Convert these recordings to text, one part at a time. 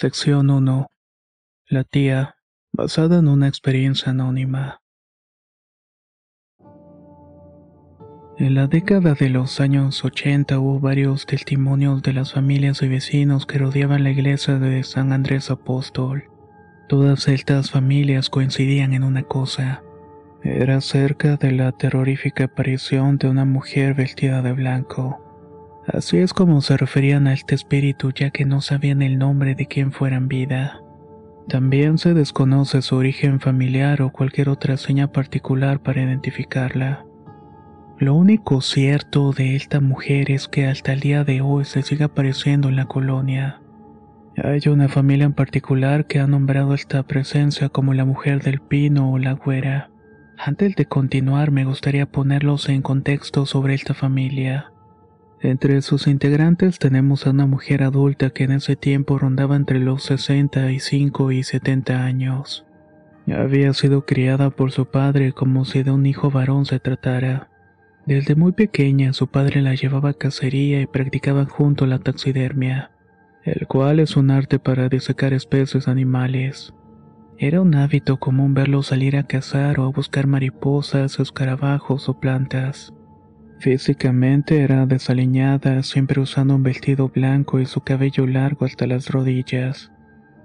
Sección 1. La tía, basada en una experiencia anónima. En la década de los años 80 hubo varios testimonios de las familias y vecinos que rodeaban la iglesia de San Andrés Apóstol. Todas estas familias coincidían en una cosa. Era acerca de la terrorífica aparición de una mujer vestida de blanco. Así es como se referían a este espíritu ya que no sabían el nombre de quien fuera en vida. También se desconoce su origen familiar o cualquier otra seña particular para identificarla. Lo único cierto de esta mujer es que hasta el día de hoy se sigue apareciendo en la colonia. Hay una familia en particular que ha nombrado esta presencia como la mujer del pino o la güera. Antes de continuar me gustaría ponerlos en contexto sobre esta familia. Entre sus integrantes tenemos a una mujer adulta que en ese tiempo rondaba entre los 65 y 70 años. Había sido criada por su padre como si de un hijo varón se tratara. Desde muy pequeña su padre la llevaba a cacería y practicaban junto la taxidermia, el cual es un arte para disecar especies animales. Era un hábito común verlo salir a cazar o a buscar mariposas, escarabajos o plantas. Físicamente era desaliñada, siempre usando un vestido blanco y su cabello largo hasta las rodillas.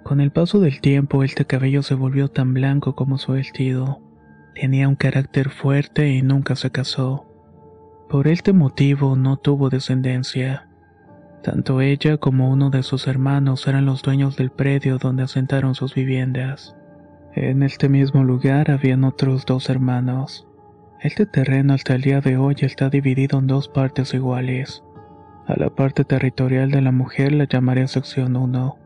Con el paso del tiempo este cabello se volvió tan blanco como su vestido. Tenía un carácter fuerte y nunca se casó. Por este motivo no tuvo descendencia. Tanto ella como uno de sus hermanos eran los dueños del predio donde asentaron sus viviendas. En este mismo lugar habían otros dos hermanos. Este terreno hasta el día de hoy está dividido en dos partes iguales. A la parte territorial de la mujer la llamaré sección 1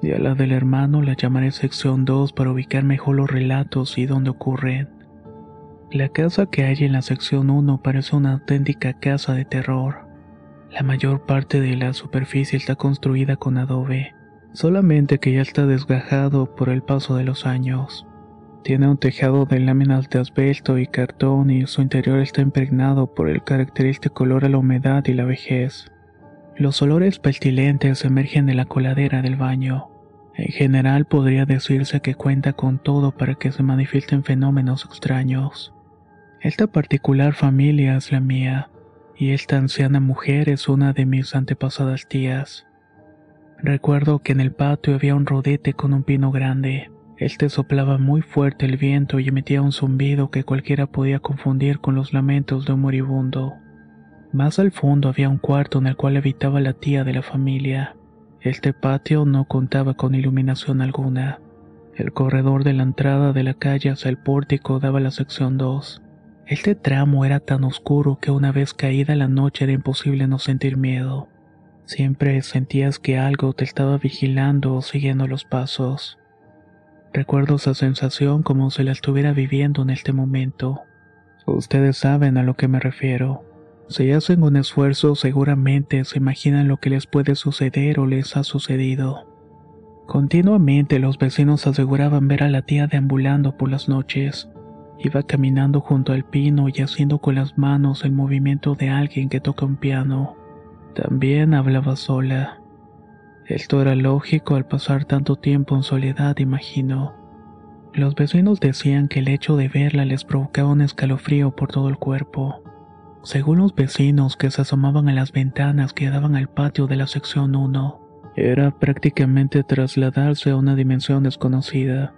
y a la del hermano la llamaré sección 2 para ubicar mejor los relatos y dónde ocurren. La casa que hay en la sección 1 parece una auténtica casa de terror. La mayor parte de la superficie está construida con adobe, solamente que ya está desgajado por el paso de los años. Tiene un tejado de láminas de asbesto y cartón y su interior está impregnado por el característico olor a la humedad y la vejez. Los olores pestilentes emergen de la coladera del baño. En general podría decirse que cuenta con todo para que se manifiesten fenómenos extraños. Esta particular familia es la mía, y esta anciana mujer es una de mis antepasadas tías. Recuerdo que en el patio había un rodete con un pino grande. Este soplaba muy fuerte el viento y emitía un zumbido que cualquiera podía confundir con los lamentos de un moribundo. Más al fondo había un cuarto en el cual habitaba la tía de la familia. Este patio no contaba con iluminación alguna. El corredor de la entrada de la calle hacia el pórtico daba la sección 2. Este tramo era tan oscuro que una vez caída la noche era imposible no sentir miedo. Siempre sentías que algo te estaba vigilando o siguiendo los pasos. Recuerdo esa sensación como si la estuviera viviendo en este momento. Ustedes saben a lo que me refiero. Si hacen un esfuerzo seguramente se imaginan lo que les puede suceder o les ha sucedido. Continuamente los vecinos aseguraban ver a la tía deambulando por las noches. Iba caminando junto al pino y haciendo con las manos el movimiento de alguien que toca un piano. También hablaba sola. Esto era lógico al pasar tanto tiempo en soledad, imagino. Los vecinos decían que el hecho de verla les provocaba un escalofrío por todo el cuerpo. Según los vecinos que se asomaban a las ventanas que daban al patio de la sección 1, era prácticamente trasladarse a una dimensión desconocida.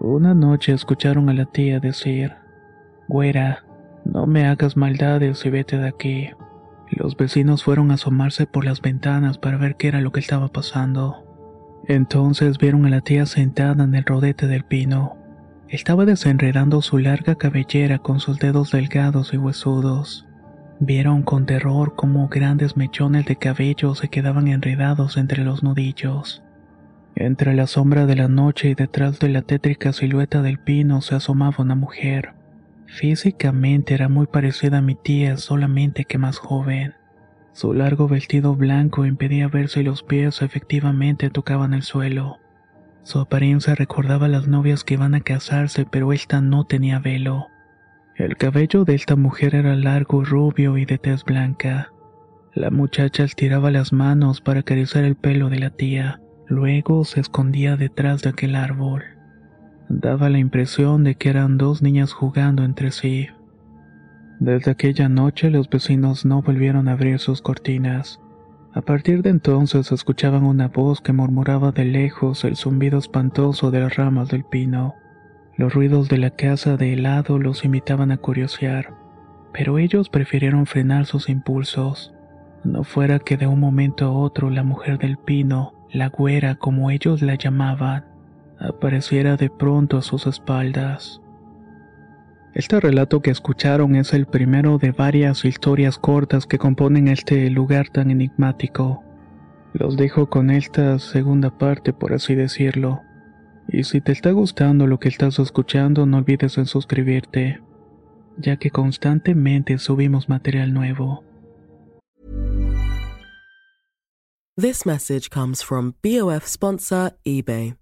Una noche escucharon a la tía decir, Güera, no me hagas maldades y vete de aquí. Los vecinos fueron a asomarse por las ventanas para ver qué era lo que estaba pasando. Entonces vieron a la tía sentada en el rodete del pino. Estaba desenredando su larga cabellera con sus dedos delgados y huesudos. Vieron con terror cómo grandes mechones de cabello se quedaban enredados entre los nudillos. Entre la sombra de la noche y detrás de la tétrica silueta del pino se asomaba una mujer. Físicamente era muy parecida a mi tía, solamente que más joven. Su largo vestido blanco impedía ver si los pies efectivamente tocaban el suelo. Su apariencia recordaba a las novias que iban a casarse, pero esta no tenía velo. El cabello de esta mujer era largo, rubio y de tez blanca. La muchacha estiraba las manos para acariciar el pelo de la tía. Luego se escondía detrás de aquel árbol. Daba la impresión de que eran dos niñas jugando entre sí. Desde aquella noche los vecinos no volvieron a abrir sus cortinas. A partir de entonces escuchaban una voz que murmuraba de lejos el zumbido espantoso de las ramas del pino. Los ruidos de la casa de helado los invitaban a curiosear, pero ellos prefirieron frenar sus impulsos. No fuera que de un momento a otro la mujer del pino, la güera como ellos la llamaban, apareciera de pronto a sus espaldas. Este relato que escucharon es el primero de varias historias cortas que componen este lugar tan enigmático. Los dejo con esta segunda parte, por así decirlo. Y si te está gustando lo que estás escuchando, no olvides en suscribirte, ya que constantemente subimos material nuevo. This message comes from BOF sponsor eBay.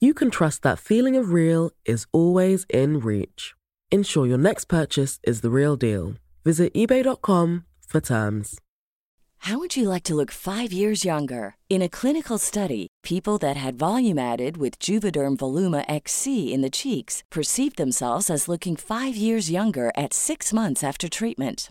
you can trust that feeling of real is always in reach. Ensure your next purchase is the real deal. Visit eBay.com for terms. How would you like to look five years younger? In a clinical study, people that had volume added with Juvederm Voluma XC in the cheeks perceived themselves as looking five years younger at six months after treatment.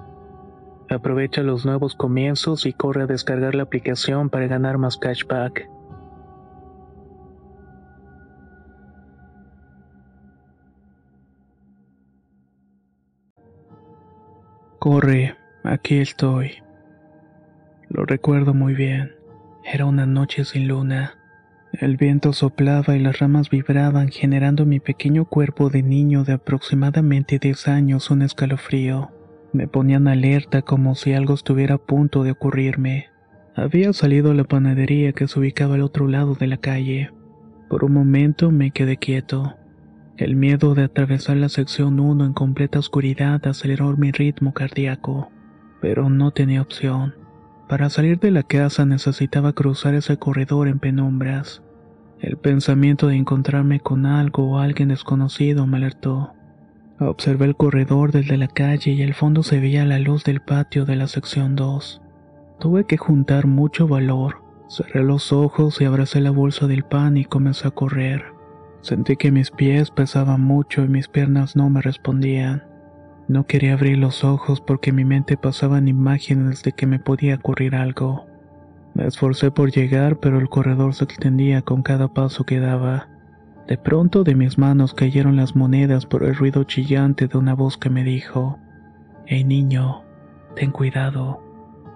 Aprovecha los nuevos comienzos y corre a descargar la aplicación para ganar más cashback. Corre, aquí estoy. Lo recuerdo muy bien. Era una noche sin luna. El viento soplaba y las ramas vibraban generando en mi pequeño cuerpo de niño de aproximadamente 10 años un escalofrío. Me ponían alerta como si algo estuviera a punto de ocurrirme. Había salido a la panadería que se ubicaba al otro lado de la calle. Por un momento me quedé quieto. El miedo de atravesar la sección 1 en completa oscuridad aceleró mi ritmo cardíaco, pero no tenía opción. Para salir de la casa necesitaba cruzar ese corredor en penumbras. El pensamiento de encontrarme con algo o alguien desconocido me alertó. Observé el corredor desde la calle y al fondo se veía la luz del patio de la sección 2. Tuve que juntar mucho valor. Cerré los ojos y abracé la bolsa del pan y comencé a correr. Sentí que mis pies pesaban mucho y mis piernas no me respondían. No quería abrir los ojos porque mi mente pasaba en imágenes de que me podía ocurrir algo. Me esforcé por llegar, pero el corredor se extendía con cada paso que daba. De pronto de mis manos cayeron las monedas por el ruido chillante de una voz que me dijo, Hey niño, ten cuidado,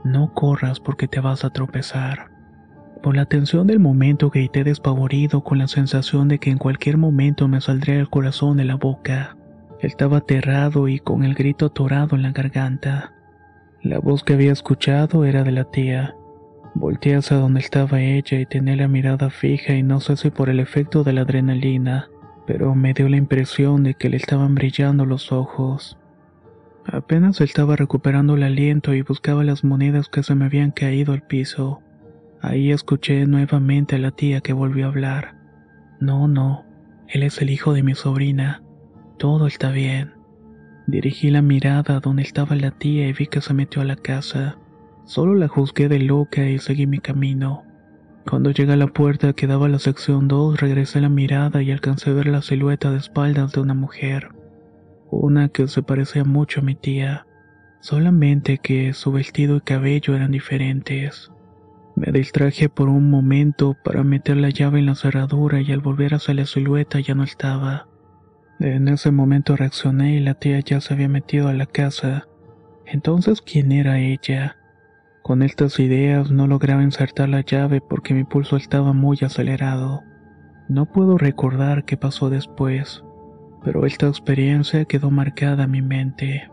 no corras porque te vas a tropezar. Por la tensión del momento grité despavorido con la sensación de que en cualquier momento me saldría el corazón de la boca. Estaba aterrado y con el grito atorado en la garganta. La voz que había escuchado era de la tía. Volteé hacia donde estaba ella y tenía la mirada fija y no sé si por el efecto de la adrenalina, pero me dio la impresión de que le estaban brillando los ojos. Apenas estaba recuperando el aliento y buscaba las monedas que se me habían caído al piso. Ahí escuché nuevamente a la tía que volvió a hablar. No, no, él es el hijo de mi sobrina. Todo está bien. Dirigí la mirada a donde estaba la tía y vi que se metió a la casa. Solo la juzgué de loca y seguí mi camino. Cuando llegué a la puerta que daba a la sección 2, regresé la mirada y alcancé a ver la silueta de espaldas de una mujer. Una que se parecía mucho a mi tía, solamente que su vestido y cabello eran diferentes. Me distraje por un momento para meter la llave en la cerradura y al volver hacia la silueta ya no estaba. En ese momento reaccioné y la tía ya se había metido a la casa. Entonces, ¿quién era ella? Con estas ideas no lograba insertar la llave porque mi pulso estaba muy acelerado. No puedo recordar qué pasó después, pero esta experiencia quedó marcada en mi mente.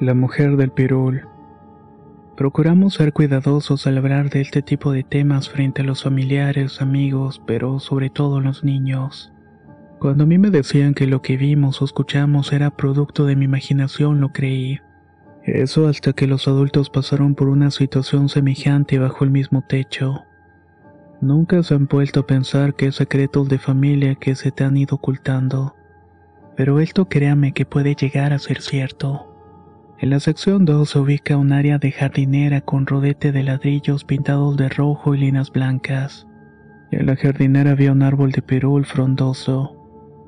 La mujer del pirul. Procuramos ser cuidadosos al hablar de este tipo de temas frente a los familiares, amigos, pero sobre todo los niños. Cuando a mí me decían que lo que vimos o escuchamos era producto de mi imaginación, lo creí. Eso hasta que los adultos pasaron por una situación semejante bajo el mismo techo. Nunca se han vuelto a pensar que es secretos de familia que se te han ido ocultando. Pero esto créame que puede llegar a ser cierto. En la sección 2 se ubica un área de jardinera con rodete de ladrillos pintados de rojo y líneas blancas. En la jardinera había un árbol de perul frondoso.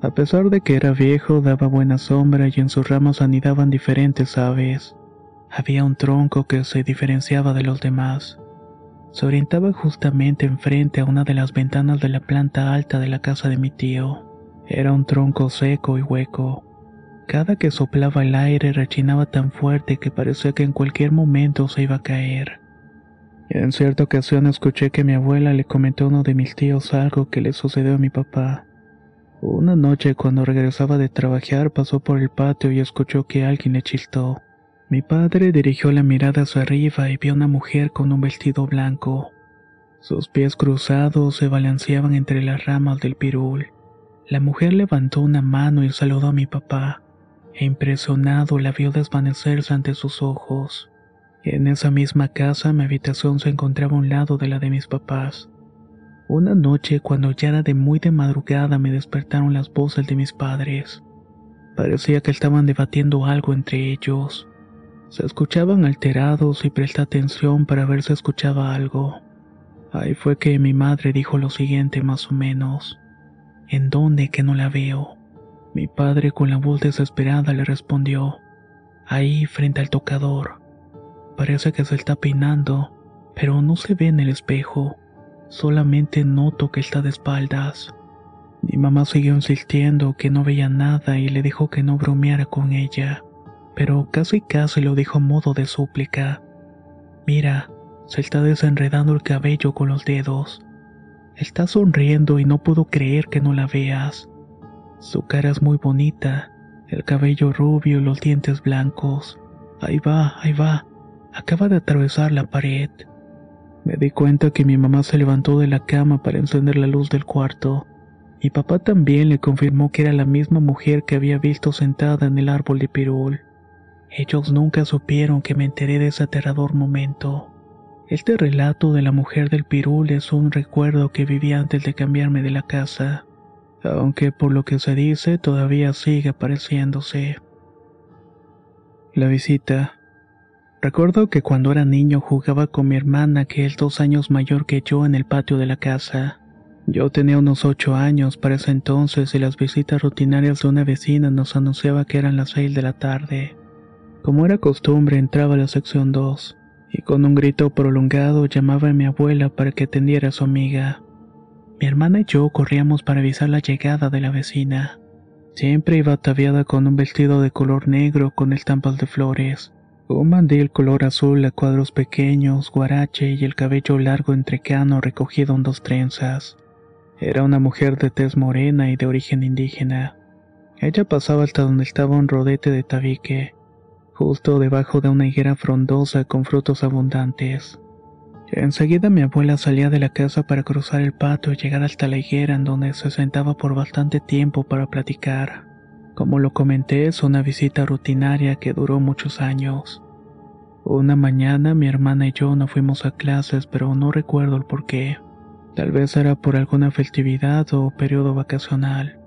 A pesar de que era viejo, daba buena sombra y en sus ramas anidaban diferentes aves. Había un tronco que se diferenciaba de los demás. Se orientaba justamente enfrente a una de las ventanas de la planta alta de la casa de mi tío. Era un tronco seco y hueco. Cada que soplaba el aire rechinaba tan fuerte que parecía que en cualquier momento se iba a caer. En cierta ocasión escuché que mi abuela le comentó a uno de mis tíos algo que le sucedió a mi papá. Una noche cuando regresaba de trabajar pasó por el patio y escuchó que alguien le chistó. Mi padre dirigió la mirada hacia arriba y vio una mujer con un vestido blanco. Sus pies cruzados se balanceaban entre las ramas del pirul. La mujer levantó una mano y saludó a mi papá, e impresionado la vio desvanecerse ante sus ojos. En esa misma casa mi habitación se encontraba a un lado de la de mis papás. Una noche, cuando ya era de muy de madrugada, me despertaron las voces de mis padres. Parecía que estaban debatiendo algo entre ellos. Se escuchaban alterados y presté atención para ver si escuchaba algo. Ahí fue que mi madre dijo lo siguiente más o menos. ¿En dónde que no la veo? Mi padre con la voz desesperada le respondió. Ahí frente al tocador. Parece que se está peinando, pero no se ve en el espejo. Solamente noto que está de espaldas. Mi mamá siguió insistiendo que no veía nada y le dijo que no bromeara con ella, pero casi casi lo dijo a modo de súplica. Mira, se está desenredando el cabello con los dedos. Está sonriendo y no puedo creer que no la veas. Su cara es muy bonita, el cabello rubio y los dientes blancos. Ahí va, ahí va. Acaba de atravesar la pared. Me di cuenta que mi mamá se levantó de la cama para encender la luz del cuarto. Mi papá también le confirmó que era la misma mujer que había visto sentada en el árbol de pirul. Ellos nunca supieron que me enteré de ese aterrador momento. Este relato de la mujer del pirul es un recuerdo que viví antes de cambiarme de la casa aunque por lo que se dice todavía sigue apareciéndose. La visita. Recuerdo que cuando era niño jugaba con mi hermana que es dos años mayor que yo en el patio de la casa. Yo tenía unos ocho años para ese entonces y las visitas rutinarias de una vecina nos anunciaba que eran las seis de la tarde. Como era costumbre entraba a la sección 2 y con un grito prolongado llamaba a mi abuela para que atendiera a su amiga. Mi hermana y yo corríamos para avisar la llegada de la vecina. Siempre iba ataviada con un vestido de color negro con estampas de flores, un mandil color azul a cuadros pequeños, guarache y el cabello largo entrecano recogido en dos trenzas. Era una mujer de tez morena y de origen indígena. Ella pasaba hasta donde estaba un rodete de tabique, justo debajo de una higuera frondosa con frutos abundantes. Enseguida mi abuela salía de la casa para cruzar el patio y llegar hasta la higuera en donde se sentaba por bastante tiempo para platicar. Como lo comenté, es una visita rutinaria que duró muchos años. Una mañana mi hermana y yo no fuimos a clases, pero no recuerdo el por qué. Tal vez era por alguna festividad o periodo vacacional.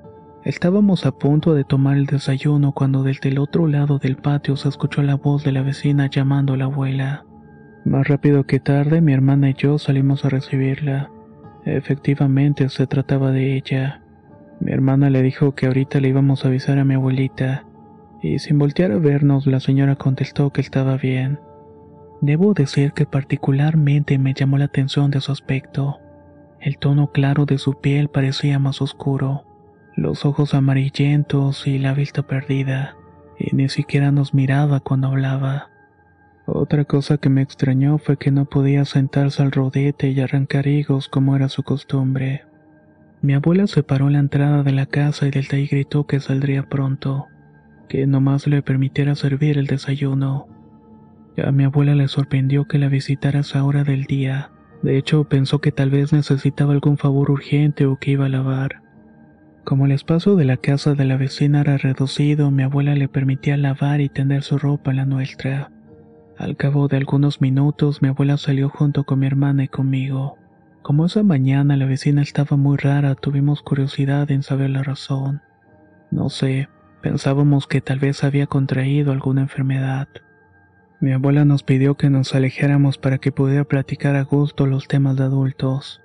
Estábamos a punto de tomar el desayuno cuando desde el otro lado del patio se escuchó la voz de la vecina llamando a la abuela. Más rápido que tarde, mi hermana y yo salimos a recibirla. Efectivamente, se trataba de ella. Mi hermana le dijo que ahorita le íbamos a avisar a mi abuelita, y sin voltear a vernos, la señora contestó que estaba bien. Debo decir que particularmente me llamó la atención de su aspecto. El tono claro de su piel parecía más oscuro, los ojos amarillentos y la vista perdida, y ni siquiera nos miraba cuando hablaba. Otra cosa que me extrañó fue que no podía sentarse al rodete y arrancar higos como era su costumbre. Mi abuela se paró la entrada de la casa y desde ahí gritó que saldría pronto, que nomás le permitiera servir el desayuno. A mi abuela le sorprendió que la visitara a esa hora del día. De hecho, pensó que tal vez necesitaba algún favor urgente o que iba a lavar. Como el espacio de la casa de la vecina era reducido, mi abuela le permitía lavar y tender su ropa en la nuestra. Al cabo de algunos minutos mi abuela salió junto con mi hermana y conmigo. Como esa mañana la vecina estaba muy rara, tuvimos curiosidad en saber la razón. No sé, pensábamos que tal vez había contraído alguna enfermedad. Mi abuela nos pidió que nos alejáramos para que pudiera platicar a gusto los temas de adultos.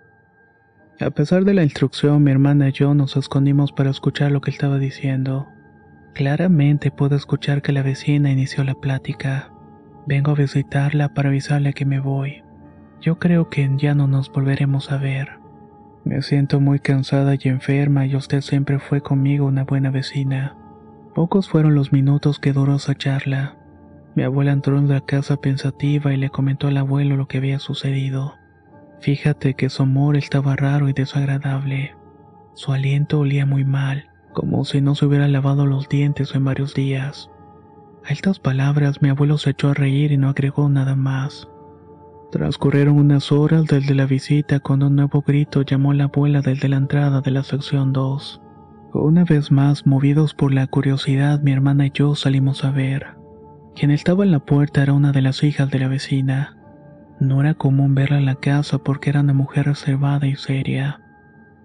A pesar de la instrucción, mi hermana y yo nos escondimos para escuchar lo que estaba diciendo. Claramente puedo escuchar que la vecina inició la plática. Vengo a visitarla para avisarle que me voy. Yo creo que ya no nos volveremos a ver. Me siento muy cansada y enferma y usted siempre fue conmigo una buena vecina. Pocos fueron los minutos que duró esa charla. Mi abuela entró en la casa pensativa y le comentó al abuelo lo que había sucedido. Fíjate que su amor estaba raro y desagradable. Su aliento olía muy mal, como si no se hubiera lavado los dientes en varios días. A estas palabras mi abuelo se echó a reír y no agregó nada más. Transcurrieron unas horas desde la visita cuando un nuevo grito llamó a la abuela desde la entrada de la sección 2. Una vez más, movidos por la curiosidad, mi hermana y yo salimos a ver. Quien estaba en la puerta era una de las hijas de la vecina. No era común verla en la casa porque era una mujer reservada y seria.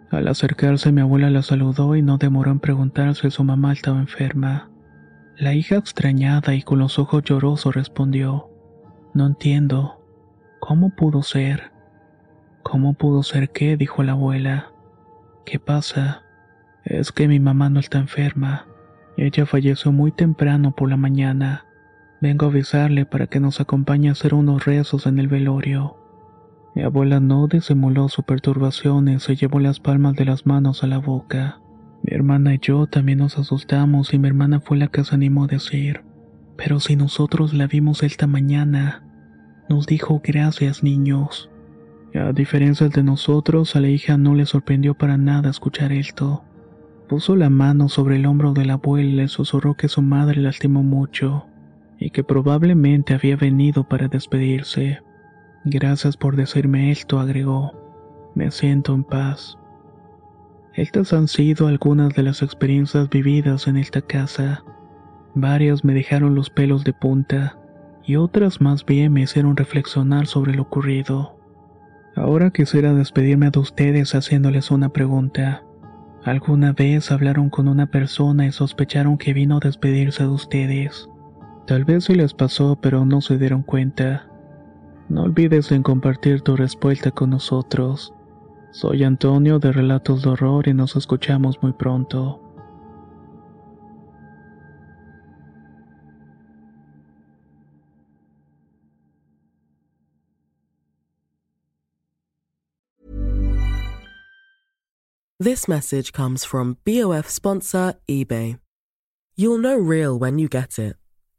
Al acercarse mi abuela la saludó y no demoró en preguntar si su mamá estaba enferma. La hija extrañada y con los ojos llorosos respondió, No entiendo. ¿Cómo pudo ser? ¿Cómo pudo ser qué? dijo la abuela. ¿Qué pasa? Es que mi mamá no está enferma. Ella falleció muy temprano por la mañana. Vengo a avisarle para que nos acompañe a hacer unos rezos en el velorio. Mi abuela no disimuló su perturbación y se llevó las palmas de las manos a la boca. Mi hermana y yo también nos asustamos y mi hermana fue la que se animó a decir, pero si nosotros la vimos esta mañana, Nos dijo gracias niños. A diferencia de nosotros, a la hija no le sorprendió para nada escuchar esto. Puso la mano sobre el hombro de la abuela y susurró que su madre lastimó mucho y que probablemente había venido para despedirse. Gracias por decirme esto, agregó. Me siento en paz. Estas han sido algunas de las experiencias vividas en esta casa. Varias me dejaron los pelos de punta y otras más bien me hicieron reflexionar sobre lo ocurrido. Ahora quisiera despedirme de ustedes haciéndoles una pregunta. ¿Alguna vez hablaron con una persona y sospecharon que vino a despedirse de ustedes? Tal vez se les pasó pero no se dieron cuenta. No olvides en compartir tu respuesta con nosotros. Soy Antonio de Relatos de Horror y nos escuchamos muy pronto. This message comes from BOF sponsor eBay. You'll know real when you get it.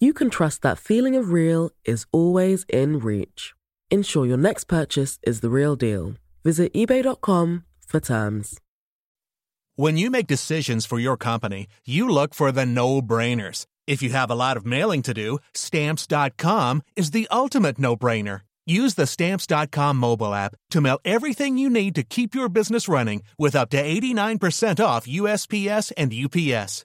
you can trust that feeling of real is always in reach. Ensure your next purchase is the real deal. Visit eBay.com for terms. When you make decisions for your company, you look for the no brainers. If you have a lot of mailing to do, stamps.com is the ultimate no brainer. Use the stamps.com mobile app to mail everything you need to keep your business running with up to 89% off USPS and UPS.